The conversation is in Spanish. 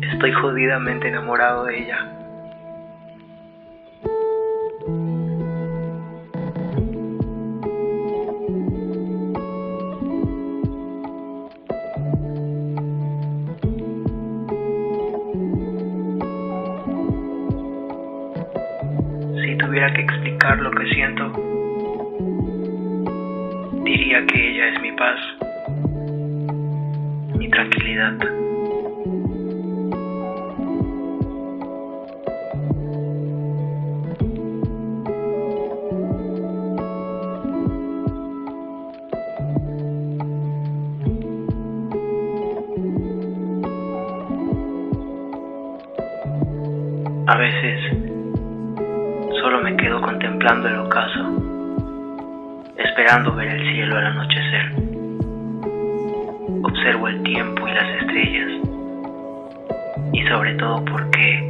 Estoy jodidamente enamorado de ella. Tuviera que explicar lo que siento, diría que ella es mi paz, mi tranquilidad. A veces solo me quedo contemplando el ocaso, esperando ver el cielo al anochecer. Observo el tiempo y las estrellas y sobre todo porque